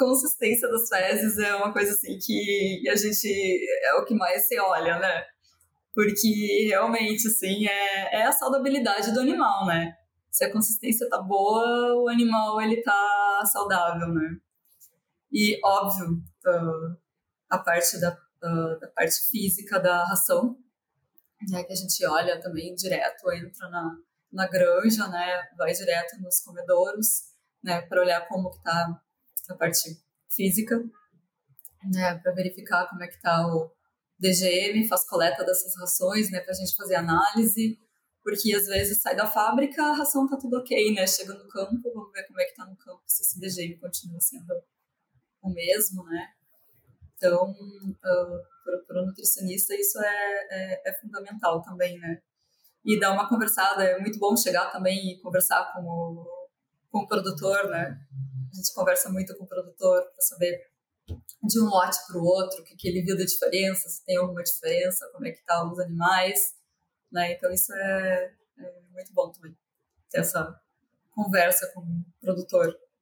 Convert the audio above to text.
consistência das fezes é uma coisa assim que a gente é o que mais se olha, né? Porque realmente, assim, é, é a saudabilidade do animal, né? Se a consistência tá boa, o animal ele tá saudável, né? E óbvio, uh, a parte da, uh, da parte física da ração, né, que a gente olha também direto, entra na, na granja, né, vai direto nos comedouros, né, para olhar como que tá a parte física, né, para verificar como é que tá o DGM, faz coleta dessas rações, né, para a gente fazer análise, porque às vezes sai da fábrica, a ração tá tudo ok, né, chega no campo, vamos ver como é que tá no campo, se esse DGM continua sendo o mesmo, né, então, uh, para o nutricionista isso é, é, é fundamental também, né, e dar uma conversada. É muito bom chegar também e conversar com o, com o produtor, né? A gente conversa muito com o produtor para saber de um lote para o outro, o que, que ele viu da diferença, se tem alguma diferença, como é que tá os animais, né? Então isso é, é muito bom também, ter essa conversa com o produtor.